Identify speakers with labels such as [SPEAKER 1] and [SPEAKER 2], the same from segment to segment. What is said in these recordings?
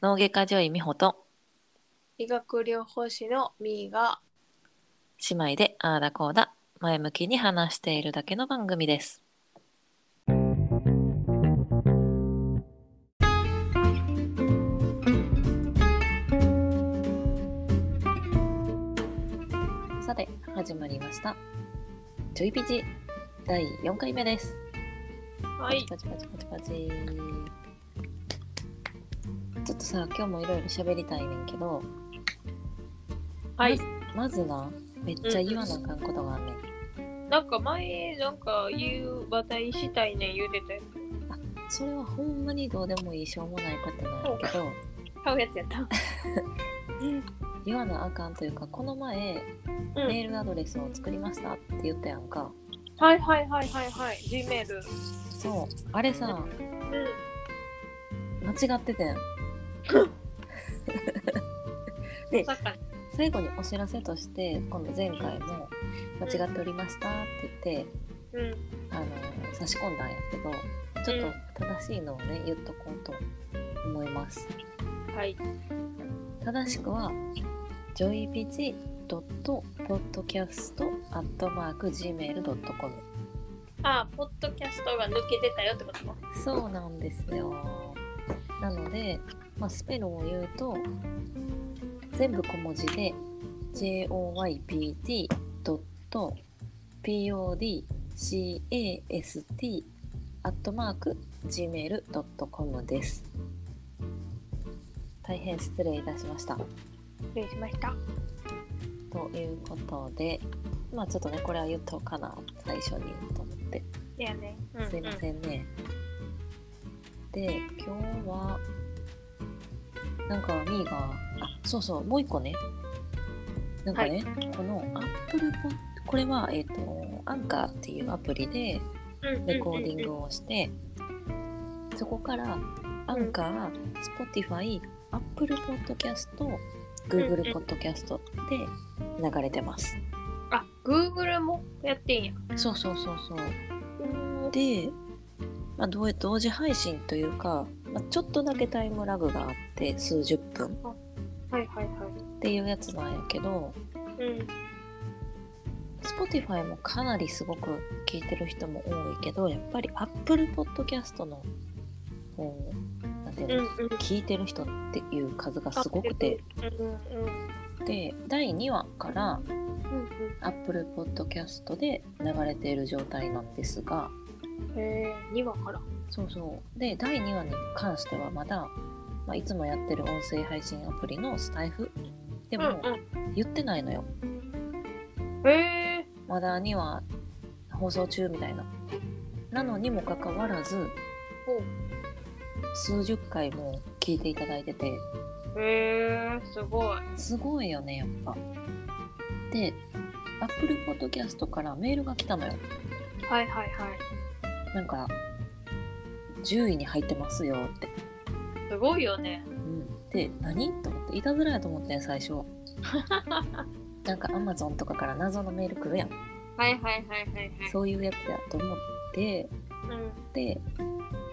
[SPEAKER 1] 脳外科女医美穂と
[SPEAKER 2] 医学療法士のみーが
[SPEAKER 1] 姉妹でああだこうだ前向きに話しているだけの番組です。さて始まりました。ちょいピチ第4回目です。
[SPEAKER 2] はい。
[SPEAKER 1] パチパチパチパチ。ちょっとさ今日もいろいろ喋りたいねんけど、
[SPEAKER 2] はい。
[SPEAKER 1] まずなめっちゃ言わなあかんことがあんねん。
[SPEAKER 2] なんか前なんか言う話題したいねん言うてたや
[SPEAKER 1] それはほんまにどうでもいいしょうもないことなんやけど。
[SPEAKER 2] つ買うやつやった。
[SPEAKER 1] 言わなあかんというかこの前、
[SPEAKER 2] うん。
[SPEAKER 1] メールアドレスを作りましたって言ったやんか
[SPEAKER 2] はいはいはいはいはい。G メール
[SPEAKER 1] そう。あれさ
[SPEAKER 2] うん
[SPEAKER 1] 間違っててん。で最後にお知らせとして今度前回も「間違っておりました」って言って
[SPEAKER 2] うん。
[SPEAKER 1] あの差し込んだんやけどちょっと正しいのをね言っとこうと思います。
[SPEAKER 2] はい。
[SPEAKER 1] 正しくは joypg.podcast.gmail.com
[SPEAKER 2] あポッドキャストが抜けてたよってこと？
[SPEAKER 1] そうなんですよ。なので、まあ、スペルを言うと全部小文字で joypt.podcast アットマーク gmail.com です。大変失礼いたしました。
[SPEAKER 2] 失礼しました
[SPEAKER 1] ということでまあちょっとねこれは言っとかな最初にと思って。
[SPEAKER 2] いやね、うんうん、
[SPEAKER 1] すいませんね。で、今日は、なんかみーが、あ、そうそう、もう一個ね。なんかね、この Apple Pod、これは、えっ、と、アンカーっていうアプリでレコーディングをして、そこから、アンカー、Spotify、Apple Podcast、Google
[SPEAKER 2] うん
[SPEAKER 1] Podcast で流れてます。
[SPEAKER 2] あ Google もやってんや。
[SPEAKER 1] そうそうそうそう。
[SPEAKER 2] うん。
[SPEAKER 1] で、まあ、同同時配信というか、まあ、ちょっとだけタイムラグがあって数十分。
[SPEAKER 2] はいはいはい。
[SPEAKER 1] っていうやつなんやけど
[SPEAKER 2] うん。
[SPEAKER 1] Spotify もかなりすごく聞いてる人も多いけどやっぱり Apple Podcast のこうなんていうの、
[SPEAKER 2] うんうん。
[SPEAKER 1] 聞いてる人っていう数がすごくて。で第2話から Apple Podcast で流れている状態なんですが。
[SPEAKER 2] うんへえ2話から。
[SPEAKER 1] そうそう。で、第2話に関してはまだ、まあ、いつもやってる音声配信アプリのスタイフでも
[SPEAKER 2] うん
[SPEAKER 1] 言ってないのよ。
[SPEAKER 2] うんへえ。
[SPEAKER 1] まだ2話放送中みたいな。なのにもかかわらず、
[SPEAKER 2] ほ
[SPEAKER 1] 数十回も聞いていただいてて、
[SPEAKER 2] うへえすごい。
[SPEAKER 1] すごいよね、やっぱ。で、Apple Podcast からメールが来たのよ。
[SPEAKER 2] はいはいはい。
[SPEAKER 1] なんか、10位に入ってますよって。
[SPEAKER 2] すごいよね。
[SPEAKER 1] うん、で何？と思って。いたずらやと思ってん最初。なんかアマゾンとかから謎のメール来るやん。
[SPEAKER 2] はいはいはいはいはい。
[SPEAKER 1] そういうやつやと思って。
[SPEAKER 2] うん。
[SPEAKER 1] で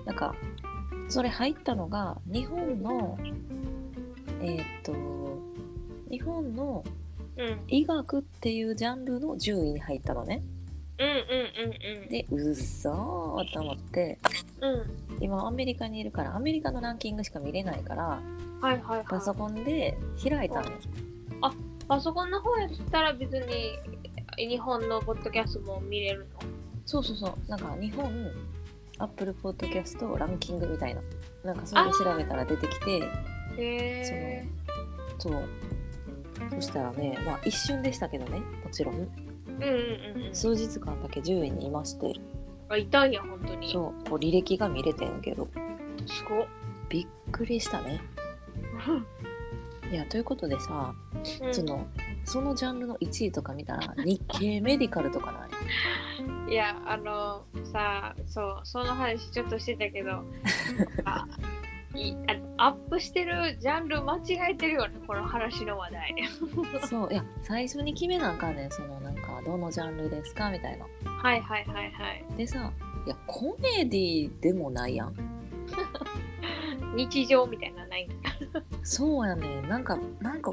[SPEAKER 1] なんかそれ入ったのが日本のえーっと日本の
[SPEAKER 2] うん。
[SPEAKER 1] 医学っていうジャンルの10位に入ったのね。
[SPEAKER 2] うんうんうんうん。
[SPEAKER 1] でうっそーと思って
[SPEAKER 2] うん。
[SPEAKER 1] 今アメリカにいるからアメリカのランキングしか見れないから
[SPEAKER 2] はいはいはい。
[SPEAKER 1] パソコンで開いたの
[SPEAKER 2] パソコンの方やったら別に日本のポッドキャストも見れるの？
[SPEAKER 1] そうそうそう。なんか日本、アップルポッドキャストランキングみたいな。なんかそれで調べたら出てきて、
[SPEAKER 2] へえ
[SPEAKER 1] そう。そしたらね、まあ一瞬でしたけどね、もちろん。
[SPEAKER 2] うんうんうんうん
[SPEAKER 1] 数日間だけ10位にいまして、
[SPEAKER 2] あいたんや本当に
[SPEAKER 1] そう、こう履歴が見れてんけど、
[SPEAKER 2] すごっ
[SPEAKER 1] びっくりしたね。いや、ということでさ、
[SPEAKER 2] うん
[SPEAKER 1] その、そのジャンルの1位とか見たら、日経メディカルとかない？
[SPEAKER 2] いやあのさそうその話ちょっとしてたけどアップしてるジャンル間違えてるよねこの話の話題。
[SPEAKER 1] そう、いや、最初に決めなあかんねん、その、なんか、どのジャンルですかみたいな。
[SPEAKER 2] はいはいはいはい。
[SPEAKER 1] でさいやコメディでもないやん。
[SPEAKER 2] 日常みたいなのない
[SPEAKER 1] そうやねなんかなんか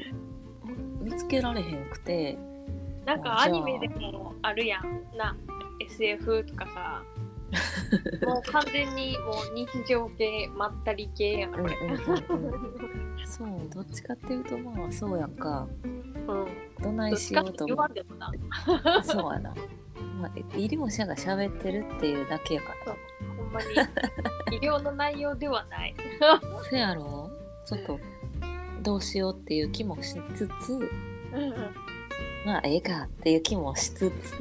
[SPEAKER 1] 見つけられへんくて。
[SPEAKER 2] なんかアニメでもあるやんな。SF とかさ。もう完全にもう日常系まったり系や
[SPEAKER 1] んうんうん そうどっちかっていうとまあそうやんか。
[SPEAKER 2] うん。
[SPEAKER 1] どないしようと
[SPEAKER 2] 言
[SPEAKER 1] 思っ
[SPEAKER 2] わんでもな。
[SPEAKER 1] て そうやな、まあ、医療者が喋ってるっていうだけやから。
[SPEAKER 2] ほんまに。医療の内容ではない。
[SPEAKER 1] せやろ？ちょっとどうしようっていう気もしつつ
[SPEAKER 2] うんうん。
[SPEAKER 1] まあええかっていう気もしつつ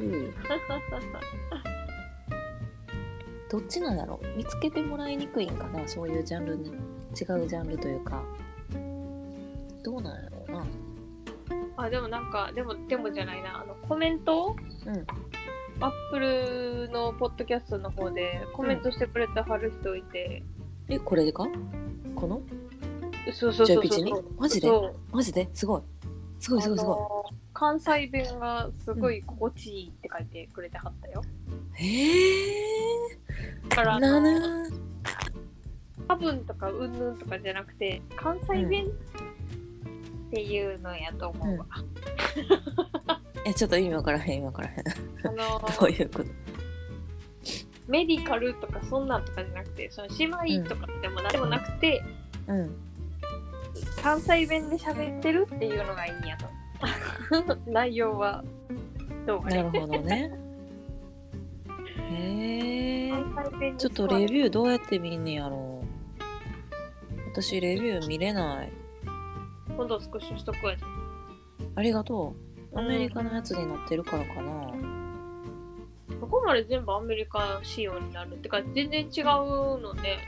[SPEAKER 1] どっちなんだろう？見つけてもらいにくいんかな？そういうジャンルに。違うジャンルというか。どうなんやろうな。
[SPEAKER 2] あでもなんかでもでもじゃないな。あのコメント？
[SPEAKER 1] うん。
[SPEAKER 2] アップルのポッドキャストの方でコメントしてくれてはる人いて、
[SPEAKER 1] えこれでか？この？
[SPEAKER 2] そうそうそうそう。
[SPEAKER 1] マジで？マジで？すごい。すごいすごいすご
[SPEAKER 2] あの関西弁がすごい心地いいって書いてくれてはったよ。
[SPEAKER 1] いへ
[SPEAKER 2] だから
[SPEAKER 1] な
[SPEAKER 2] の
[SPEAKER 1] ぬ
[SPEAKER 2] 多分とかうんぬんとかじゃなくて関西弁っていうのやと思うわ。
[SPEAKER 1] えちょっと意味わからへん意味わからへん。
[SPEAKER 2] あの
[SPEAKER 1] どういうこと？
[SPEAKER 2] メディカルとかそんなんとかじゃなくてその姉妹とかでも何でもなくて、
[SPEAKER 1] うん
[SPEAKER 2] 関西弁で喋ってるっていうのがいいんやと。内容は。どう。
[SPEAKER 1] なるほどね。へえ。ちょっとレビューどうやって見んねやろう。私レビュー見れない。
[SPEAKER 2] 今度スクショしとくわ
[SPEAKER 1] ありがとう。アメリカのやつに載ってるからかな。
[SPEAKER 2] そこまで全部アメリカ仕様になるってか全然違うので。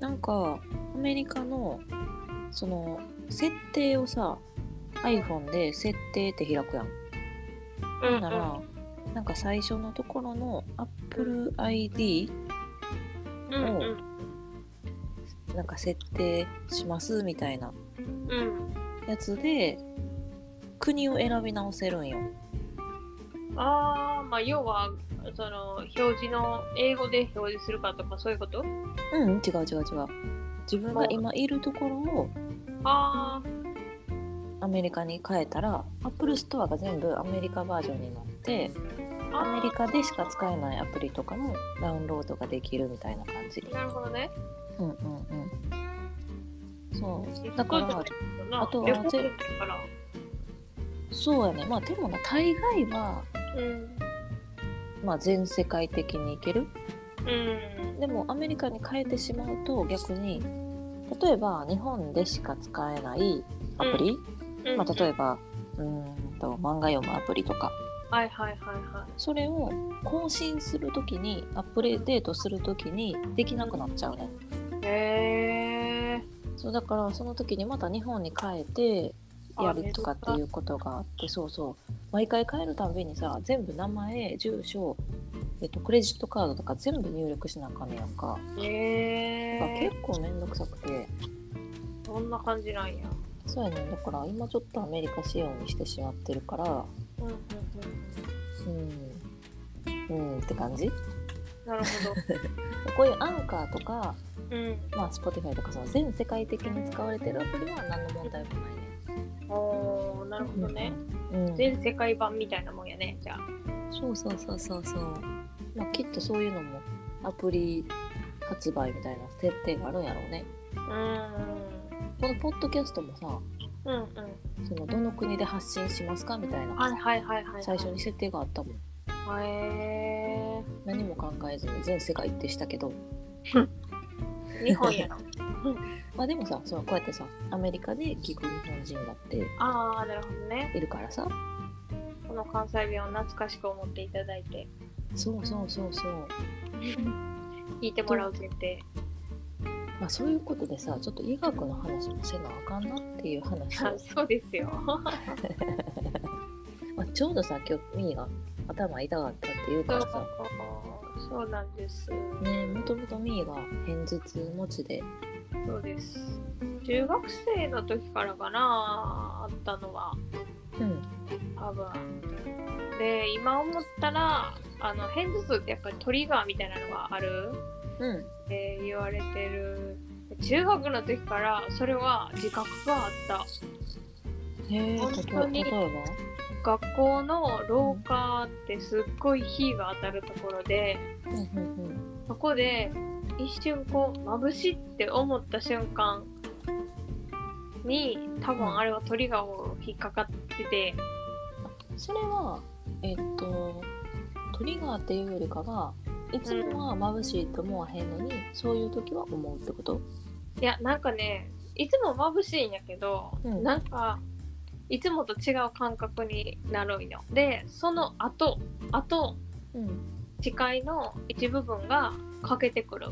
[SPEAKER 1] なんかアメリカのその設定をさ iPhone で設定って開くやん。
[SPEAKER 2] うん
[SPEAKER 1] なら、なんか最初のところの Apple ID
[SPEAKER 2] うんうん。
[SPEAKER 1] なんか設定しますみたいな
[SPEAKER 2] うん。
[SPEAKER 1] やつで国を選び直せるんよ。
[SPEAKER 2] ああまあ要はその表示の英語で表示するかとかそういうこと？
[SPEAKER 1] うん、違う違う違う。自分が今いるところを
[SPEAKER 2] あ
[SPEAKER 1] アメリカに変えたら Apple Store が全部アメリカバージョンになって
[SPEAKER 2] あ
[SPEAKER 1] アメリカでしか使えないアプリとかもダウンロードができるみたいな感じ。
[SPEAKER 2] なるほどね
[SPEAKER 1] うんうんうん。そう。だから、あとはそうやね。まあでもな、大概は、
[SPEAKER 2] うん
[SPEAKER 1] まあ全世界的にいける。
[SPEAKER 2] うん
[SPEAKER 1] でもアメリカに変えてしまうと逆に、例えば日本でしか使えないアプリ、
[SPEAKER 2] うん。
[SPEAKER 1] まあ例えば、うーんと漫画読むアプリとか、
[SPEAKER 2] はいはいはいは
[SPEAKER 1] それを更新するときに、アップデートするときにできなくなっちゃうね。
[SPEAKER 2] いへえ
[SPEAKER 1] そうだからその時にまた日本に帰って
[SPEAKER 2] あ
[SPEAKER 1] やるとかっていうことがあってそうそう。毎回変えるたんびにさ全部名前住所、えっと、クレジットカードとか全部入力しなあかんねやんか、
[SPEAKER 2] へえ
[SPEAKER 1] 結構めんどくさくて。
[SPEAKER 2] そんな感じなんや。
[SPEAKER 1] そうやねん。だから今ちょっとアメリカ仕様にしてしまってるから。
[SPEAKER 2] うんうん
[SPEAKER 1] うんうん。って感じ。
[SPEAKER 2] うんなるほ
[SPEAKER 1] こういうアンカーとか、
[SPEAKER 2] どうん。
[SPEAKER 1] まあ、Spotify とかその全世界的に使われてるアプリは何の問題もないね
[SPEAKER 2] おーなるほどね、
[SPEAKER 1] うん、
[SPEAKER 2] 全世界版みたいなもんやねじゃあ
[SPEAKER 1] そうそうそうそうそう。まあ、きっとそういうのもアプリ発売みたいな設定があるんやろうね。
[SPEAKER 2] う
[SPEAKER 1] このポッドキャストもさ、
[SPEAKER 2] んうんうん。
[SPEAKER 1] そのどの国で発信しますかみたいな、
[SPEAKER 2] はいはいはいはい
[SPEAKER 1] 最初に設定があったもん。
[SPEAKER 2] へえ
[SPEAKER 1] 何も考えずに全世界ってしたけど、
[SPEAKER 2] 日本やろ。
[SPEAKER 1] まあでもさ、そのこうやってさ、アメリカで聞く日本人だって
[SPEAKER 2] ああなるほどね。
[SPEAKER 1] いるからさ、
[SPEAKER 2] この関西弁を懐かしく思っていただいて。
[SPEAKER 1] そうそうそうそう。
[SPEAKER 2] 聞いてもらう前提。
[SPEAKER 1] まあそういうことでさ、ちょっと医学の話もせなあかんなっていう話。を
[SPEAKER 2] あそうですよ。
[SPEAKER 1] まあ、ちょうどさ、今日ミーが頭痛かったって言うか
[SPEAKER 2] そう
[SPEAKER 1] らさ、
[SPEAKER 2] そうなんです。
[SPEAKER 1] ねもともとミーが片頭痛持ちで、
[SPEAKER 2] そうです。中学生の時からかなあったのは。
[SPEAKER 1] うん、
[SPEAKER 2] 多分で今思ったらあの片頭痛ってやっぱりトリガーみたいなのがある。
[SPEAKER 1] うん。
[SPEAKER 2] って言われてる。中学の時からそれは自覚があった。
[SPEAKER 1] へえ
[SPEAKER 2] 本当に
[SPEAKER 1] 例えば？
[SPEAKER 2] 学校の廊下ってすっごい火が当たるところでそこで一瞬こう眩しいって思った瞬間に多分あれはトリガーを引っかかってて
[SPEAKER 1] それはえっとトリガーっていうよりかはいつもは眩しいと思わへんのに、そういう時は思うってこと？
[SPEAKER 2] いやなんかねいつも眩しいんやけど、
[SPEAKER 1] うん。
[SPEAKER 2] なんかいつもと違う感覚になるんよ。でその後後
[SPEAKER 1] うん。
[SPEAKER 2] 視界の一部分が欠けてくる。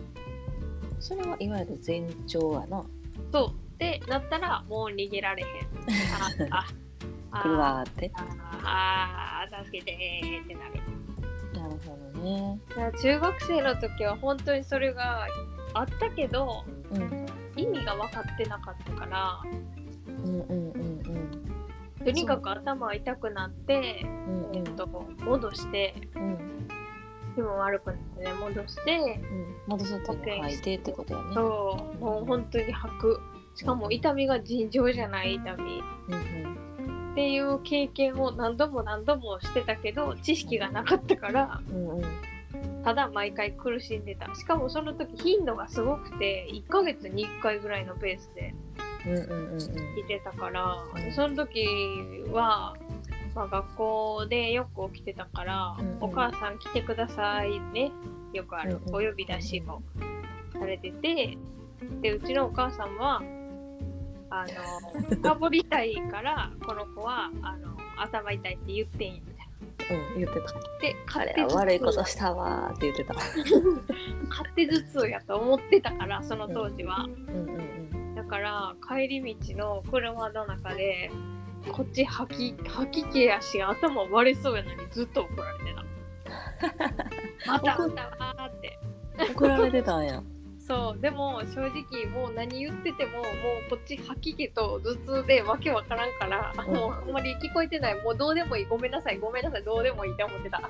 [SPEAKER 1] それはいわゆる前兆やな。
[SPEAKER 2] そう。ってなったらもう逃げられへん。ああ
[SPEAKER 1] 来るわーって。
[SPEAKER 2] ああ助けてーってなる。
[SPEAKER 1] なるほどね。
[SPEAKER 2] 中学生の時は本当にそれがあったけど
[SPEAKER 1] うん。
[SPEAKER 2] 意味が分かってなかったから
[SPEAKER 1] うんうんうん
[SPEAKER 2] とにかく頭痛くなって、
[SPEAKER 1] うんう。ん
[SPEAKER 2] えっと、戻して
[SPEAKER 1] うん
[SPEAKER 2] 気分悪くなってね戻して
[SPEAKER 1] うん。戻すっていうのは吐いてってことやね。
[SPEAKER 2] そう。もう本当に吐く。しかも痛みが尋常じゃない痛み。
[SPEAKER 1] うん
[SPEAKER 2] っていう経験を何度も何度もしてたけど知識がなかったから
[SPEAKER 1] うんうん。うん
[SPEAKER 2] ただ毎回苦しんでた。しかもその時頻度がすごくて1ヶ月に1回ぐらいのペースで
[SPEAKER 1] うんうんうんうん。
[SPEAKER 2] 来てたから
[SPEAKER 1] うん
[SPEAKER 2] その時は、まあ、学校でよく起きてたから、
[SPEAKER 1] うんうん。
[SPEAKER 2] お母さん来てくださいね。よくある。
[SPEAKER 1] うんうん。
[SPEAKER 2] お呼び出しをされててでうちのお母さんはあのかぶりたいからこの子はあの頭痛いって言ってんやみたいな。
[SPEAKER 1] うん言ってた
[SPEAKER 2] で
[SPEAKER 1] あれ
[SPEAKER 2] 勝手頭痛
[SPEAKER 1] は悪いことしたわーって言ってた
[SPEAKER 2] 勝手頭痛やと思ってたからその当時は。
[SPEAKER 1] うんうんうん
[SPEAKER 2] だから帰り道の車の中でこっち吐き吐き気やし頭割れそうやのにずっと怒られてた。またあんたわーって。
[SPEAKER 1] 怒られてたんや
[SPEAKER 2] そうでも正直もう何言っててももうこっち吐き気と頭痛でわけわからんから、
[SPEAKER 1] うん。
[SPEAKER 2] もうあんまり聞こえてない。もうどうでもいい。ごめんなさい。ごめんなさい。どうでもいいって思ってた。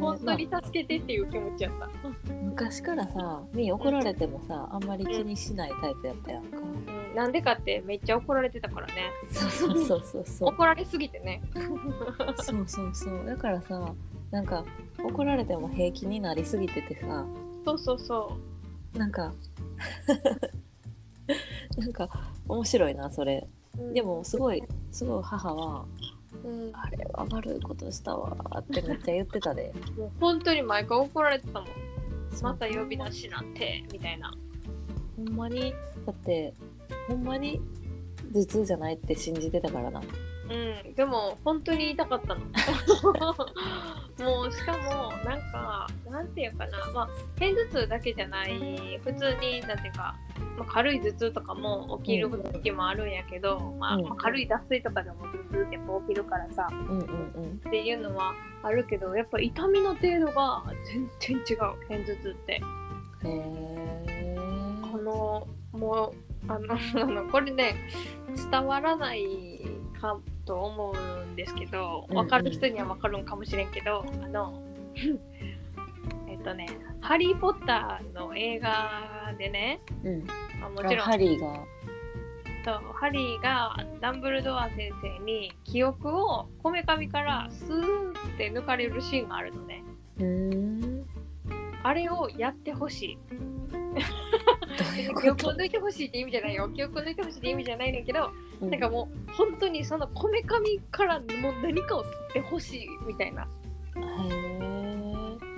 [SPEAKER 2] 本当に助けてっていう気持ちやった。
[SPEAKER 1] まあ昔からさみー怒られてもさあんまり気にしないタイプやったやんか。
[SPEAKER 2] うん、なんでかってめっちゃ怒られてたからね。
[SPEAKER 1] そうそうそうそうそう。
[SPEAKER 2] 怒られすぎてね。
[SPEAKER 1] そうそうそう。だからさなんか怒られても平気になりすぎててさ。
[SPEAKER 2] そうそうそ
[SPEAKER 1] なんか なんか面白いなそれ
[SPEAKER 2] う。うん
[SPEAKER 1] でもすごいすごい母は
[SPEAKER 2] うん
[SPEAKER 1] あれは悪いことしたわーってめっちゃ言ってたで
[SPEAKER 2] もう本当に毎回怒られてたもん。また呼び出しなんて、みたいな。
[SPEAKER 1] ほんまにだってほんまに頭痛じゃないって信じてたからな
[SPEAKER 2] うん、でも本当に痛かったの。もうしかもなんかなんていうかなまあ片頭痛だけじゃない普通になんていうか、まあ、軽い頭痛とかも起きる時もあるんやけど、まあ
[SPEAKER 1] うん。
[SPEAKER 2] まあ軽い脱水とかでも頭痛ってやっぱ起きるからさ
[SPEAKER 1] うんうんうん。
[SPEAKER 2] っていうのはあるけどやっぱ痛みの程度が全然違う片頭痛って。
[SPEAKER 1] へえ
[SPEAKER 2] このもうあのあの これね伝わらないかと思うんですけど分かる人には分かるんかもしれんけど、あの えっとね「ハリー・ポッター」の映画でね
[SPEAKER 1] うん。
[SPEAKER 2] あもちろん。
[SPEAKER 1] ハリーが。
[SPEAKER 2] そうハリーがダンブルドア先生に記憶をこめかみからスーって抜かれるシーンがあるのね。あれをやってほしい記憶を抜いてほしいって意味じゃないよ。記憶を抜いてほしいって意味じゃないねんけど
[SPEAKER 1] うん。
[SPEAKER 2] なんかもう本当にそのこめかみからもう何かを取ってほしいみたいな。
[SPEAKER 1] へ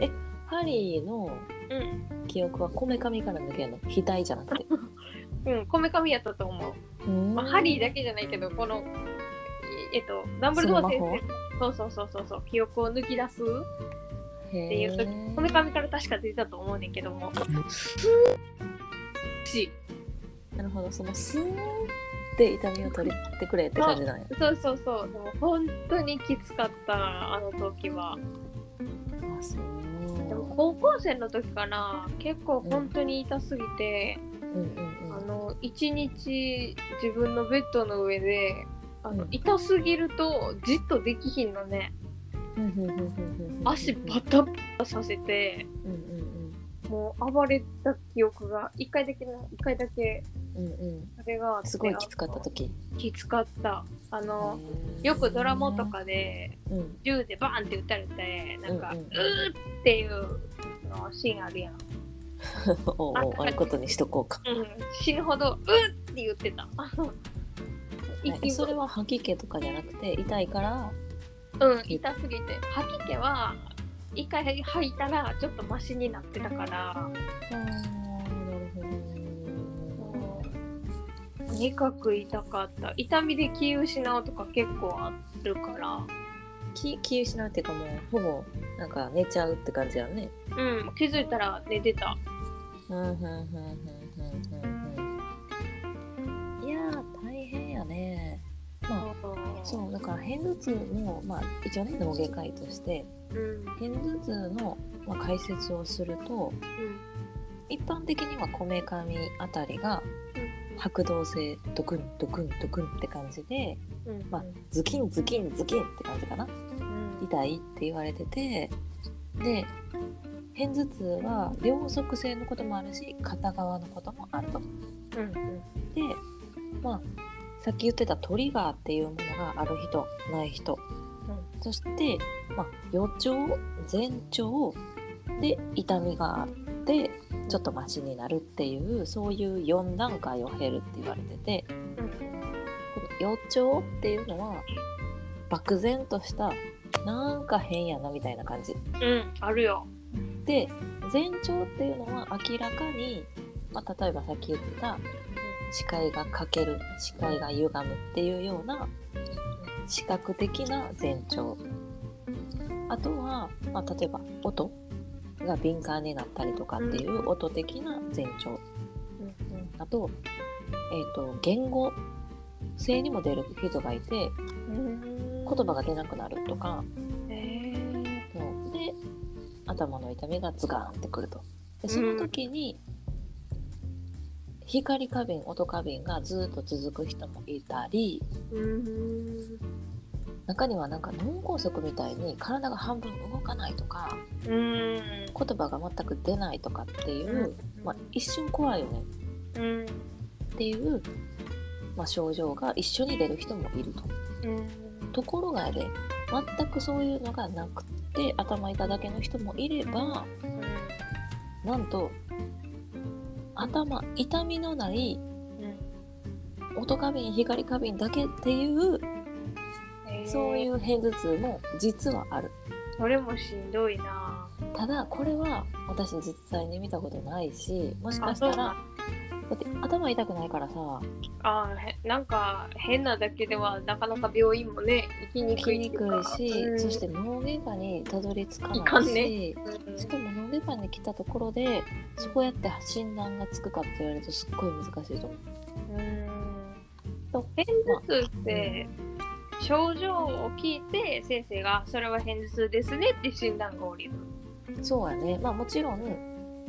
[SPEAKER 1] ええハリーの
[SPEAKER 2] うん。
[SPEAKER 1] 記憶はこめかみから抜けるの？額じゃなくて？
[SPEAKER 2] うん、こめかみやったと思う。まあ、ハリーだけじゃないけど、この、いえっと、ダンブルドア先生、そうそうそうそうそう、記憶を抜き出す
[SPEAKER 1] へ
[SPEAKER 2] っていう時、
[SPEAKER 1] ー
[SPEAKER 2] こめかみから確か出てたと思うねんけども、し
[SPEAKER 1] なるほど。そのスーって痛みを取ってくれって感じなんや。
[SPEAKER 2] そうそうそう、でも本当にきつかった、あの時は。
[SPEAKER 1] あそう。
[SPEAKER 2] でも高校生の時かな、結構本当に痛すぎて、
[SPEAKER 1] うんうん
[SPEAKER 2] あの一日自分のベッドの上であの、
[SPEAKER 1] うん。
[SPEAKER 2] 痛すぎるとじっとできひんのね。
[SPEAKER 1] うんうんうんうんうん
[SPEAKER 2] 足バタバタさせて。
[SPEAKER 1] うんうん
[SPEAKER 2] もう暴れた記憶が一回だけな一回だけ
[SPEAKER 1] うんうん。うん
[SPEAKER 2] それがあって
[SPEAKER 1] すごいきつかった時。
[SPEAKER 2] きつかった。あのよくドラマとかで
[SPEAKER 1] うん。
[SPEAKER 2] 銃でバーンって撃たれてなんか、
[SPEAKER 1] う
[SPEAKER 2] うんーっていうのシーンあるやん、
[SPEAKER 1] おうおうああいうことにしとこうか。
[SPEAKER 2] うん、死ぬほどうーって言ってた。
[SPEAKER 1] はいそれは吐き気とかじゃなくて痛いから
[SPEAKER 2] うん痛すぎて。吐き気は一回吐いたらちょっとマシになってたから。とにかく痛かった。痛みで気失うとか結構あるから。
[SPEAKER 1] 気気失うっていうかもうほぼなんか寝ちゃうって感じやね。
[SPEAKER 2] うん気づいたら寝てた。
[SPEAKER 1] うんうんうんうんそうだから片頭痛もまあ一応ね脳外科医として
[SPEAKER 2] うん。
[SPEAKER 1] 片頭痛の、まあ、解説をすると一般的にはこめかみあたりが拍動性ドクンドクンドクンって感じで
[SPEAKER 2] うん。うん
[SPEAKER 1] まあズキンズキンズキンって感じかな。
[SPEAKER 2] うん。
[SPEAKER 1] 痛いって言われててで片頭痛は両側性のこともあるし片側のこともあると。
[SPEAKER 2] うん。
[SPEAKER 1] でまあさっき言ってたトリガーっていうものがある人ない人、そして、まあ、予兆前兆で痛みがあってちょっとマシになるっていうそういう4段階を経るって言われてて
[SPEAKER 2] うん
[SPEAKER 1] この予兆っていうのは漠然としたなんか変やなみたいな感じ。
[SPEAKER 2] うんあるよ。
[SPEAKER 1] で前兆っていうのは明らかに、まあ、例えばさっき言ってた視界が欠ける視界が歪むっていうような視覚的な前兆。あとは、まあ、例えば音が敏感になったりとかっていう音的な前兆。
[SPEAKER 2] うん
[SPEAKER 1] あと,、えー、と言語性にも出る人がいて
[SPEAKER 2] うん。
[SPEAKER 1] 言葉が出なくなるとか。
[SPEAKER 2] え。
[SPEAKER 1] そう。で頭の痛みがズガーンってくると。でその時に、光過敏音過敏がずっと続く人もいたり
[SPEAKER 2] ーうん。
[SPEAKER 1] 中にはなんか脳梗塞みたいに体が半分動かないとか
[SPEAKER 2] うん。
[SPEAKER 1] 言葉が全く出ないとかっていう、まあ、一瞬怖いよね。
[SPEAKER 2] うん。
[SPEAKER 1] っていう、まあ、症状が一緒に出る人もいると。
[SPEAKER 2] うん。
[SPEAKER 1] ところがやで全くそういうのがなくて頭痛だけの人もいればなんと頭痛みのない音過敏光過敏だけっていうそういうう片頭痛も実はある。
[SPEAKER 2] それもしんどいな。
[SPEAKER 1] ただこれは私実際に見たことないしもしかしたらだ。って頭痛くないからさ。
[SPEAKER 2] あなんか変なだけではなかなか病院もね行きに
[SPEAKER 1] 来
[SPEAKER 2] くい
[SPEAKER 1] にくいし、そして脳外科にたどり着かないし、
[SPEAKER 2] んね。うん。
[SPEAKER 1] しかも脳外科に来たところでそうやって診断がつくかって言われるとすっごい難しいと思う。
[SPEAKER 2] うん片頭痛って症状を聞いて先生がそれは片頭痛ですねって診断が下りる
[SPEAKER 1] そうやね。まあもちろん、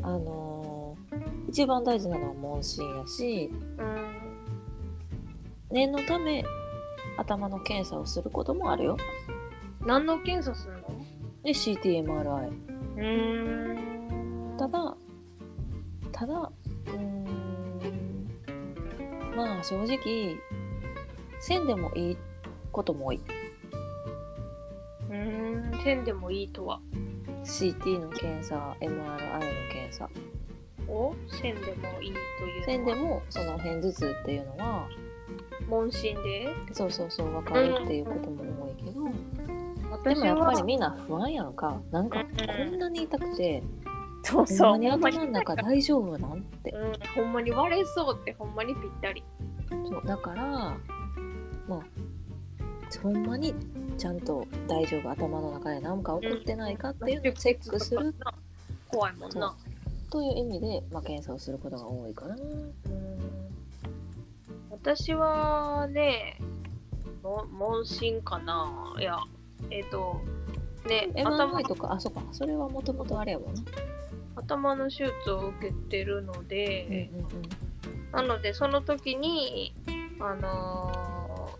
[SPEAKER 1] あのー一番大事なのは問診やし、
[SPEAKER 2] うん
[SPEAKER 1] 念のため頭の検査をすることもあるよ。
[SPEAKER 2] 何の検査するの？
[SPEAKER 1] で、CTMRI。
[SPEAKER 2] うーん。
[SPEAKER 1] ただ、ただ、うーん、まあ正直、せんでもいいことも多い。
[SPEAKER 2] うーん。せんでもいいとは
[SPEAKER 1] ？CT の検査、MRI の検査。
[SPEAKER 2] をせんでもいいという
[SPEAKER 1] せんでも、その片頭痛っていうのは、
[SPEAKER 2] 問診で？
[SPEAKER 1] そうそうそう、わかるっていうことも
[SPEAKER 2] 私
[SPEAKER 1] もやっぱり
[SPEAKER 2] は
[SPEAKER 1] みんな不安やんか。なんか、
[SPEAKER 2] うん。
[SPEAKER 1] こんなに痛くて、
[SPEAKER 2] そうそう。ほんまに
[SPEAKER 1] 頭の中大丈夫なんて。
[SPEAKER 2] うん、ほんまに割れそうってほんまにぴったり。
[SPEAKER 1] そうだから、まあ、ほんまにちゃんと大丈夫、頭の中で何か起こってないかっていうのをチェックする。
[SPEAKER 2] 怖いもんな。
[SPEAKER 1] という意味で、まあ、検査をすることが多いかな。
[SPEAKER 2] うん。私はねも問診かな。いやえっ、とね頭
[SPEAKER 1] MRI とか、あ、そうか、それはもともとあれやもんな。
[SPEAKER 2] 頭の手術を受けてるの
[SPEAKER 1] うん
[SPEAKER 2] で、
[SPEAKER 1] うん。
[SPEAKER 2] なのでその時にあの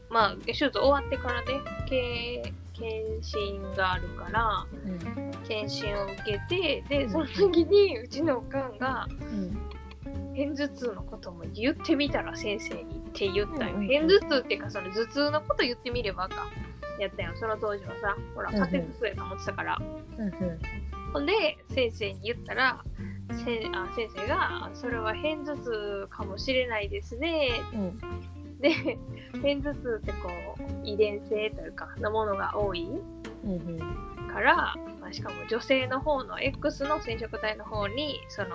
[SPEAKER 2] ーまあ手術終わってからね経検診があるから
[SPEAKER 1] うん
[SPEAKER 2] 検診を受けてでその時にうちのおかんが
[SPEAKER 1] うん。
[SPEAKER 2] 片頭痛のことも言ってみたら先生にって言ったよ、
[SPEAKER 1] うんうん。
[SPEAKER 2] 片頭痛っていうかその頭痛のこと言ってみればかやったよその当時はさほら
[SPEAKER 1] うんうん。
[SPEAKER 2] 風邪薬と思ってたから、
[SPEAKER 1] うん
[SPEAKER 2] ほん。で先生に言ったらせあ先生が「それは片頭痛かもしれないですね。
[SPEAKER 1] うん」
[SPEAKER 2] で片頭痛ってこう遺伝性というかのものが多い。
[SPEAKER 1] うんうん。
[SPEAKER 2] から、まあ、しかも女性の方の X の染色体の方にその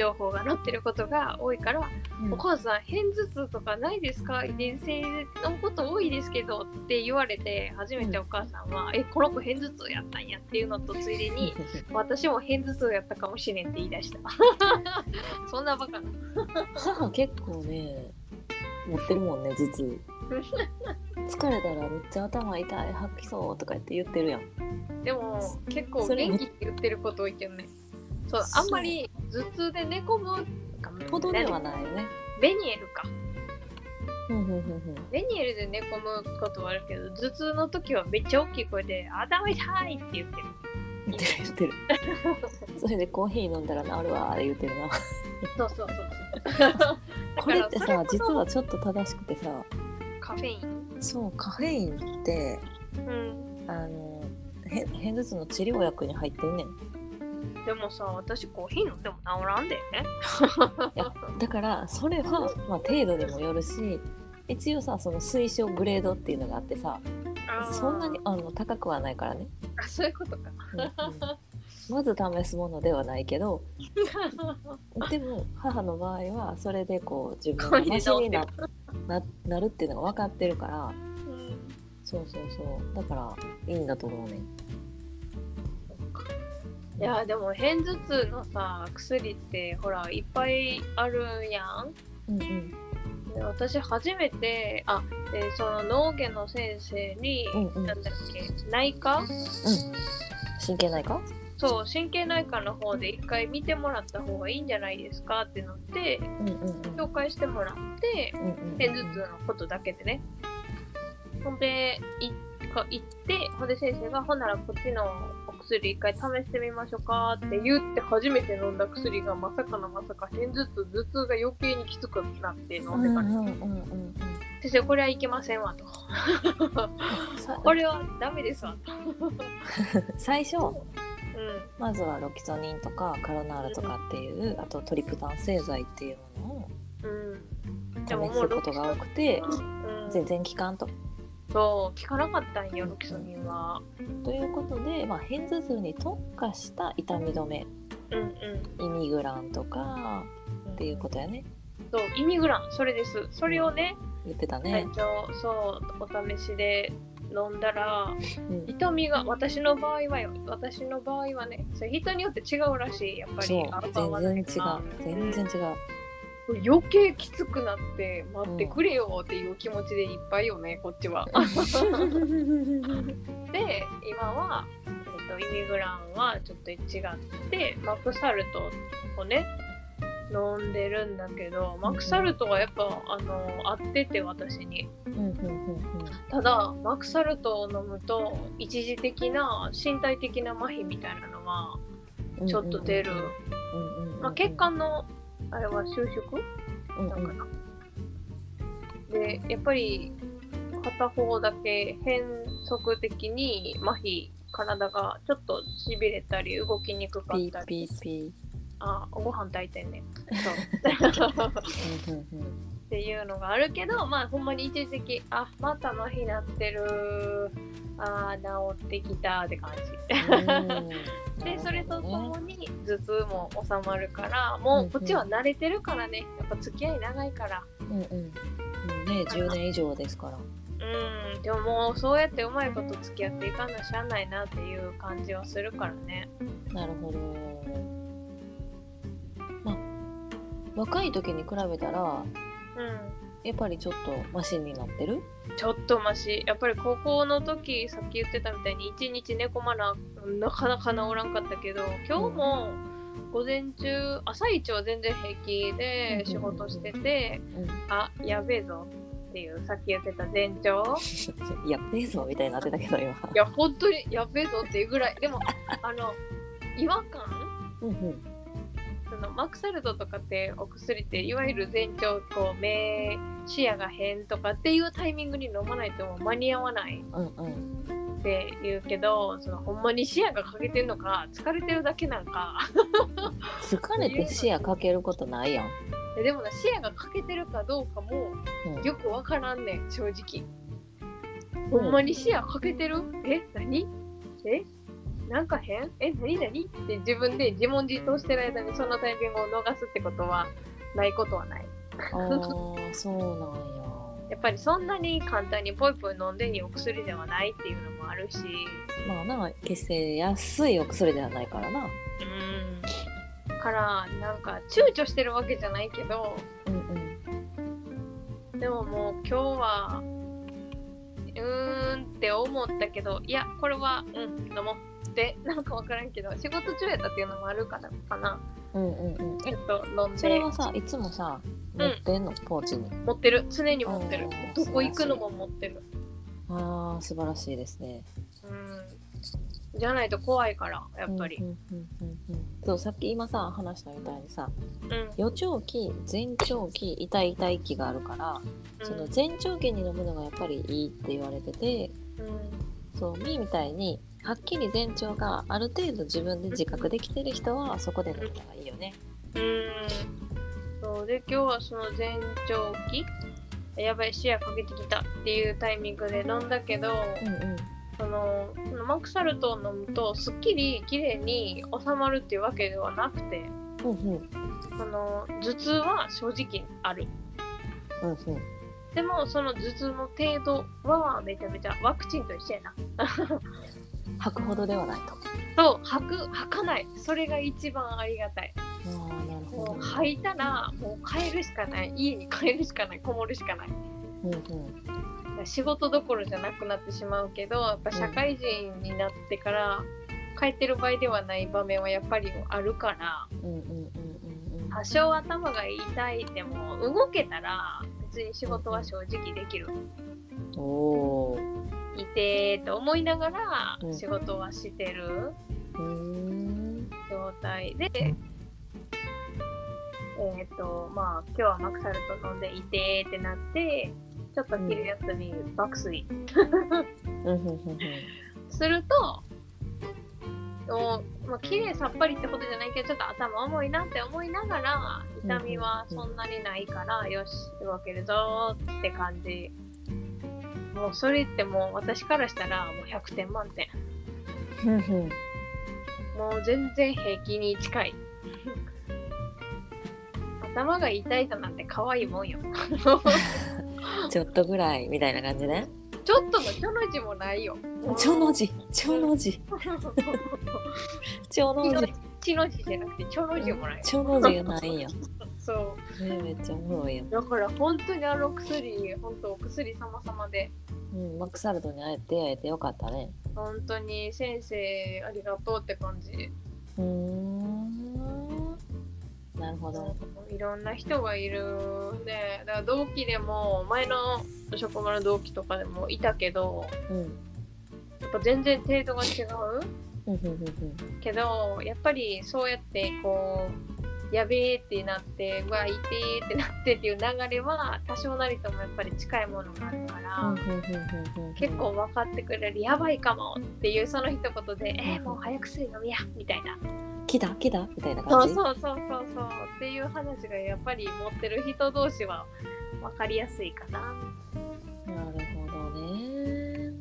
[SPEAKER 2] 情報が載ってることが多いから
[SPEAKER 1] うん
[SPEAKER 2] お母さん、片頭痛とかないですか？遺伝性のこと多いですけどって言われて、初めてお母さんは、え、この子片頭痛やったんやっていうのとついでに、私も片頭痛やったかもしれんって言い出した。そんなバカな。
[SPEAKER 1] 母結構ね持ってるもんね頭痛疲れたらめっちゃ頭痛い吐きそうとか言って言ってるやん
[SPEAKER 2] でも、結構元気って言ってること多いけどね。そう、あんまり頭痛で寝込むか
[SPEAKER 1] ほどではないよね
[SPEAKER 2] ベニエルか。ベニエルで寝込むことはあるけど、頭痛の時はめっちゃ大きい声で、頭痛いって言ってる。
[SPEAKER 1] 言ってる言ってる それでコーヒー飲んだら治るわー言ってるな
[SPEAKER 2] そうそうそうそう。
[SPEAKER 1] これってさ実はちょっと正しくてさ
[SPEAKER 2] カフェイン。
[SPEAKER 1] そうカフェインって
[SPEAKER 2] うん。
[SPEAKER 1] あのへ片頭痛の治療薬に入ってんねん
[SPEAKER 2] でもさ、私コーヒー飲んでも治らんで。
[SPEAKER 1] だからそれは、まあ、程度にもよるし一応さその推奨グレードっていうのがあってさそんなにあの高くはないからね、
[SPEAKER 2] あ、そういうことか。
[SPEAKER 1] うんうん。まず試すものではないけど でも母の場合はそれでこう自分がマシになななるっていうのが分かってるから
[SPEAKER 2] うん。
[SPEAKER 1] そうそうそう。だからいいんだと思うね
[SPEAKER 2] いやでも片頭痛のさ薬ってほらいっぱいあるやん。
[SPEAKER 1] うんうん。
[SPEAKER 2] で私初めてあでその脳外の先生に、
[SPEAKER 1] うんうん。
[SPEAKER 2] なんだっけ内科？
[SPEAKER 1] 神経内科？
[SPEAKER 2] そう神経内科の方で一回見てもらった方がいいんじゃないですか？ってなって
[SPEAKER 1] うんうんうん。
[SPEAKER 2] 紹介してもらって
[SPEAKER 1] うんうん。
[SPEAKER 2] 片頭痛のことだけでね。ほんでいか行ってほんで先生がほんならこっちのお薬一回試してみましょうかって言って初めて飲んだ薬がまさかのまさか片頭痛頭痛が余計にきつくなって飲んでから、
[SPEAKER 1] うんうんうんうん
[SPEAKER 2] 先生これはいけませんわと。
[SPEAKER 1] さ
[SPEAKER 2] これはダメですわと。
[SPEAKER 1] 最初
[SPEAKER 2] うん。
[SPEAKER 1] まずはロキソニンとかカロナールとかっていうあとトリプタン製剤っていうものを試すことが多くて
[SPEAKER 2] うん。
[SPEAKER 1] 全然効かんと。
[SPEAKER 2] そう効かなかったんよロキソニンは。
[SPEAKER 1] ということで、まあ、片頭痛に特化した痛み止め。
[SPEAKER 2] うん
[SPEAKER 1] イミグランとか
[SPEAKER 2] うん。
[SPEAKER 1] っていうことやね。
[SPEAKER 2] そうイミグランそれです。それをね
[SPEAKER 1] 言ってた
[SPEAKER 2] 最
[SPEAKER 1] ね。
[SPEAKER 2] 初そうお試しで飲んだら
[SPEAKER 1] うん、
[SPEAKER 2] 痛みが私の場合はよ私の場合はねそれ人によって違うらしいやっぱ
[SPEAKER 1] そう
[SPEAKER 2] り
[SPEAKER 1] 全然違う。全然違う。
[SPEAKER 2] うん。余計きつくなって待ってくれよっていう気持ちでいっぱいよねこっちは。で今は、えっとイミグランはちょっと違ってマクサルトをね飲んでるんだけどマクサルトはやっぱあの合ってて私に。
[SPEAKER 1] うんうんうん
[SPEAKER 2] ただマクサルトを飲むと一時的な身体的な麻痺みたいなのは
[SPEAKER 1] うん
[SPEAKER 2] ちょっと出る、
[SPEAKER 1] うんうんうん。
[SPEAKER 2] まあ、血管のあれは収縮
[SPEAKER 1] うんうん。
[SPEAKER 2] なんかな、でやっぱり片方だけ変則的に麻痺体がちょっとしびれたり動きにくかったり。
[SPEAKER 1] ピーピーピ
[SPEAKER 2] あご飯炊いてんね。そう。っていうのがあるけどまあほんまに一時的あまた麻痺なってるあー治ってきたって感じ。でそれとともに頭痛も収まるからもうこっちは慣れてるからね。やっぱ付き合い長いから。
[SPEAKER 1] うんうん。もうね10年以上ですから。
[SPEAKER 2] うん。でももうそうやってうまいこと付き合っていかなしゃあないなっていう感じはするからね。
[SPEAKER 1] なるほど。まあ若い時に比べたら
[SPEAKER 2] うん
[SPEAKER 1] やっぱりちょっとマシになってる？
[SPEAKER 2] ちょっとマシ。やっぱり高校の時さっき言ってたみたいに一日寝込まななかなか治らんかったけど今日も午前中朝一は全然平気で仕事してて、
[SPEAKER 1] うん。
[SPEAKER 2] あやべえぞ。っていうさっき言ってた前兆？
[SPEAKER 1] やっべえぞみたいになってたけど今。
[SPEAKER 2] いや本当にやべえぞっていうぐらい。でもあの違和感？
[SPEAKER 1] うんうん
[SPEAKER 2] そのマクサルトとかってお薬っていわゆる前兆こう目視野が変とかっていうタイミングに飲まないともう間に合わない
[SPEAKER 1] うんうん
[SPEAKER 2] って言うけどそのほんまに視野が欠けてんのか疲れてるだけなんか。
[SPEAKER 1] 疲れて視野かけることないやん、
[SPEAKER 2] えでもな視野が欠けてるかどうかも
[SPEAKER 1] うん、
[SPEAKER 2] よくわからんねん正直。ほんまに視野欠けてる？え？何？え？なんか変？え何何？って自分で自問自答してる間にそのタイミングを逃すってことはないことはない。
[SPEAKER 1] あーそうなんや。
[SPEAKER 2] やっぱりそんなに簡単にポイポイ飲んでいいお薬ではないっていうのもあるし。
[SPEAKER 1] まあな決して安いお薬ではないからな。
[SPEAKER 2] うん。からなんか躊躇してるわけじゃないけど。
[SPEAKER 1] うんうん。
[SPEAKER 2] でももう今日はうーんって思ったけどいやこれはうん飲もうってなんか分からんけど仕事中やったっていうのもあるからかな。
[SPEAKER 1] うんうんうん。
[SPEAKER 2] ちょっと飲ん
[SPEAKER 1] それ
[SPEAKER 2] で
[SPEAKER 1] はさいつもさ持ってんの、ポーチに。
[SPEAKER 2] 持ってる。常に持ってる。どこ行くのも持ってる。
[SPEAKER 1] あー素晴らしいですね。
[SPEAKER 2] うん。じゃないと怖いからやっぱり。
[SPEAKER 1] うんうんうんうんうん。そうさっき今さ話したみたいにさ
[SPEAKER 2] うん。
[SPEAKER 1] 予兆期前兆期痛い痛い期があるから、その前兆期に飲むのがやっぱりいいって言われてて
[SPEAKER 2] うん。
[SPEAKER 1] そうみーみたいにはっきり前兆がある程度自分で自覚できてる人はそこで飲むのがいいよね。
[SPEAKER 2] うん。そう。で今日はその前兆期？やばい視野かけてきたっていうタイミングで飲んだけど、
[SPEAKER 1] うんうん。
[SPEAKER 2] そのそのマクサルトを飲むとすっきり綺麗に収まるっていうわけではなくて
[SPEAKER 1] うんうん。
[SPEAKER 2] その頭痛は正直ある。
[SPEAKER 1] うんうん。
[SPEAKER 2] でもその頭痛の程度はめちゃめちゃワクチンと一緒やな
[SPEAKER 1] 吐くほどではないと。
[SPEAKER 2] そう吐く吐かない。それが一番ありがたい。もう。吐いたらもう帰るしかない。家に帰るしかない。こもるしかない。
[SPEAKER 1] うんうん。
[SPEAKER 2] 仕事どころじゃなくなってしまうけどやっぱ社会人になってから帰ってる場合ではない場面はやっぱりあるから
[SPEAKER 1] うんうんうんうんうん。
[SPEAKER 2] 多少頭が痛いでも動けたら別に仕事は正直できる。
[SPEAKER 1] おお
[SPEAKER 2] いてーと思いながら
[SPEAKER 1] うん。
[SPEAKER 2] 仕事はしてる。状態で、えっ、とまあ今日はマクサルト飲んでいてーってなってちょっと昼休み爆睡。するともう、まあ綺麗さっぱりってことじゃないけどちょっと頭重いなって思いながら痛みはそんなにないから、よし動けるぞーって感じもうそれってもう私からしたらもう100点満点。もう全然平気に近い。頭が痛い人なんて可愛いもんよ。
[SPEAKER 1] ちょっとぐらいみたいな感じね。
[SPEAKER 2] ちょっとのちょの字もないよ。
[SPEAKER 1] ちょの字、ちょの字、ちょの字、
[SPEAKER 2] 血の字じゃなくてちょの字もない
[SPEAKER 1] ちょの字がないんや。
[SPEAKER 2] そう
[SPEAKER 1] ねめっちゃおもろいやん。
[SPEAKER 2] だから本当にあの薬、本当お薬様々で、
[SPEAKER 1] うん、マクサルトに会えて会えてよかったね。
[SPEAKER 2] 本当に先生ありがとうって感じ。
[SPEAKER 1] うーん。なるほど。
[SPEAKER 2] いろんな人がいるね。だから同期でも、前の職場の同期とかでもいたけど、
[SPEAKER 1] うん。
[SPEAKER 2] やっぱ全然程度が違う。けど、やっぱりそうやってこう、やべえってなって、うわ、いてーってなってっていう流れは、多少なりともやっぱり近いものがあるから、結構分かってくれるやばいかもっていうその一言でえー、もう早く薬飲みやみたいな。
[SPEAKER 1] 来た来たみたいな
[SPEAKER 2] そう
[SPEAKER 1] 感じ。
[SPEAKER 2] そうそうそうそう。っていう話がやっぱり持ってる人同士は分かりやすいかな。
[SPEAKER 1] なるほどね。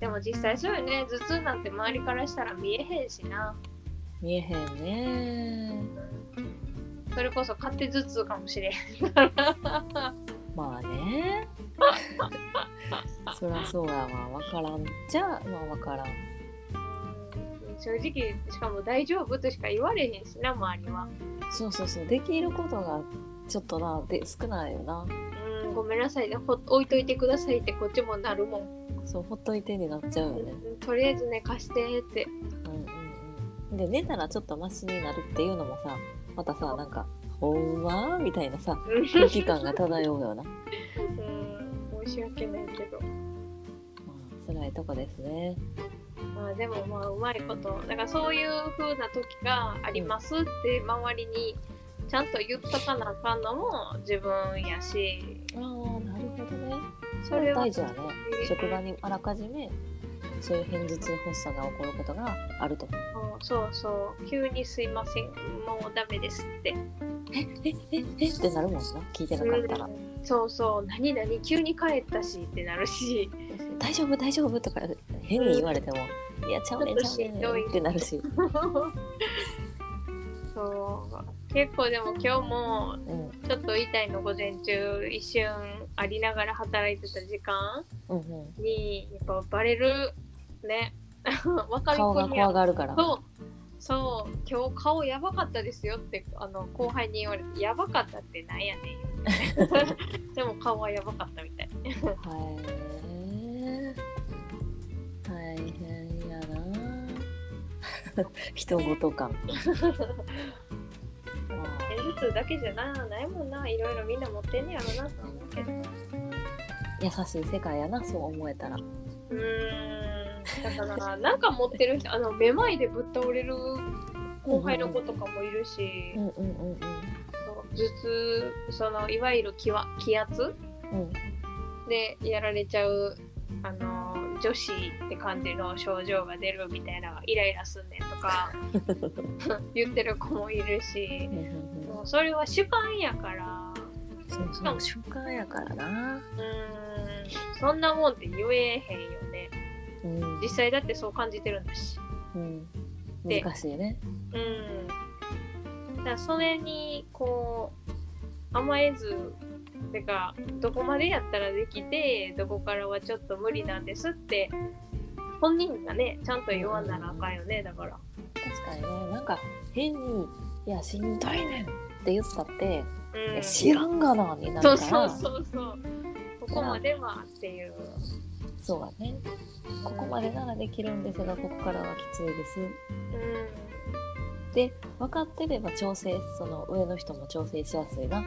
[SPEAKER 2] でも実際そうよね。頭痛なんて周りからしたら見えへんしな。
[SPEAKER 1] 見えへんね。
[SPEAKER 2] それこそ勝手頭痛かもしれん
[SPEAKER 1] まあね。そりゃそうやわ。わからん。じゃあ、まあわからん。
[SPEAKER 2] 正直しかも大丈夫としか言われへんしな周りは
[SPEAKER 1] そうそうそう。できることがちょっとな、で少ないよな。
[SPEAKER 2] うんごめんなさいねほ置いといてくださいってこっちもなるもん、
[SPEAKER 1] そう、ほっといてになっちゃうよね。
[SPEAKER 2] うんとりあえず寝かしてって
[SPEAKER 1] うんうんうん。で、寝たらちょっとマシになるっていうのもさ、またさ、なんか、ほんまみたいなさ、空気感が漂うような。
[SPEAKER 2] うん。申し訳ないけど。
[SPEAKER 1] まあ辛いとこですね。
[SPEAKER 2] まあでもまあうまいことだからそういう風な時がありますって周りにちゃんと言っとかなあかんのも自分やし。
[SPEAKER 1] ああなるほどね。そ
[SPEAKER 2] それは
[SPEAKER 1] れ大事やね。職場にあらかじめそういう片頭痛発作が起こることがあると。
[SPEAKER 2] そうそう。急にすいません。もうダメですって。
[SPEAKER 1] ええええってなるもんな。聞いてなかったら。
[SPEAKER 2] うんそうそう。何何急に帰ったしってなるし。
[SPEAKER 1] 大丈夫大丈夫とか変に言われても、いやちゃうねんちゃうね
[SPEAKER 2] っ
[SPEAKER 1] てなるし、
[SPEAKER 2] そう。結構でも今日も
[SPEAKER 1] うん、
[SPEAKER 2] ちょっと痛いの午前中一瞬ありながら働いてた時間
[SPEAKER 1] うんうん。
[SPEAKER 2] にやっぱバレるね。分かり
[SPEAKER 1] 顔が怖がるから
[SPEAKER 2] そう。そう。今日顔やばかったですよってあの後輩に言われてやばかったってなんやねん でも顔はやばかったみたい。
[SPEAKER 1] へえ。大変やな。人事感。まあ
[SPEAKER 2] 片頭痛だけじゃなないもんな。いろいろみんな持ってんねやろなと思うけど。う
[SPEAKER 1] 優しい世界やなそう思えたら。
[SPEAKER 2] ーんだからなんか持ってる人あのめまいでぶっ倒れる後輩の子とかもいるし、
[SPEAKER 1] うんうんうん。
[SPEAKER 2] そう頭痛そのいわゆる気は気圧？
[SPEAKER 1] うんうん
[SPEAKER 2] でやられちゃうあの女子って感じの症状が出るみたいなイライラすんねんとか 言ってる子もいるし
[SPEAKER 1] うんうん
[SPEAKER 2] もうそれは主観やから。
[SPEAKER 1] そうそう習慣やからな。
[SPEAKER 2] うーんそんなもんって言えへんよね
[SPEAKER 1] うん。
[SPEAKER 2] 実際だってそう感じてるんだし。
[SPEAKER 1] うん。
[SPEAKER 2] で
[SPEAKER 1] 難しいね。
[SPEAKER 2] うん。だそれにこう甘えずてかどこまでやったらできてどこからはちょっと無理なんですって本人がねちゃんと言わんならあかんよねだから。
[SPEAKER 1] 確かにね。なんか変に「いやしんどいねん」って言ったって「
[SPEAKER 2] うん。
[SPEAKER 1] 知らんがな」になるから。
[SPEAKER 2] そうそうそうそう。ここまではっていう
[SPEAKER 1] そうだね。ここまでならできるんですがここからはきついです。
[SPEAKER 2] うん。
[SPEAKER 1] で分かってれば調整その上の人も調整しやすいな、
[SPEAKER 2] うん。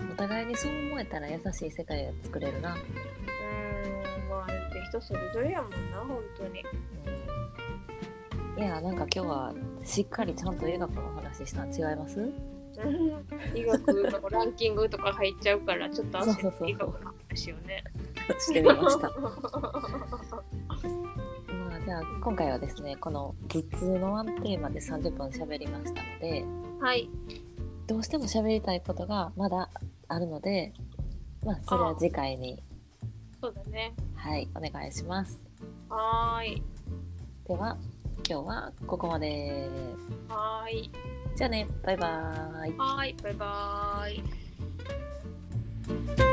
[SPEAKER 1] うん、お互いにそう思えたら優しい世界が作れるな、
[SPEAKER 2] うん。まあで人それぞれやもんな本当に。
[SPEAKER 1] うん、いやなんか今日はしっかりちゃんと医学の話したん違います？
[SPEAKER 2] うん。医学のランキングとか入っちゃうからちょっと焦
[SPEAKER 1] そうそうそう
[SPEAKER 2] って医学の話をね。
[SPEAKER 1] してみました。まあじゃあ今回はですねこの頭痛のワンテーマで30分喋りましたので
[SPEAKER 2] はい。
[SPEAKER 1] どうしても喋りたいことがまだあるのでまあそれは次回に。
[SPEAKER 2] そうだね。
[SPEAKER 1] はいお願いします。
[SPEAKER 2] はーい。
[SPEAKER 1] では今日はここまで。
[SPEAKER 2] はーい。
[SPEAKER 1] じゃあねバイバーイ。
[SPEAKER 2] はーいバイバーイ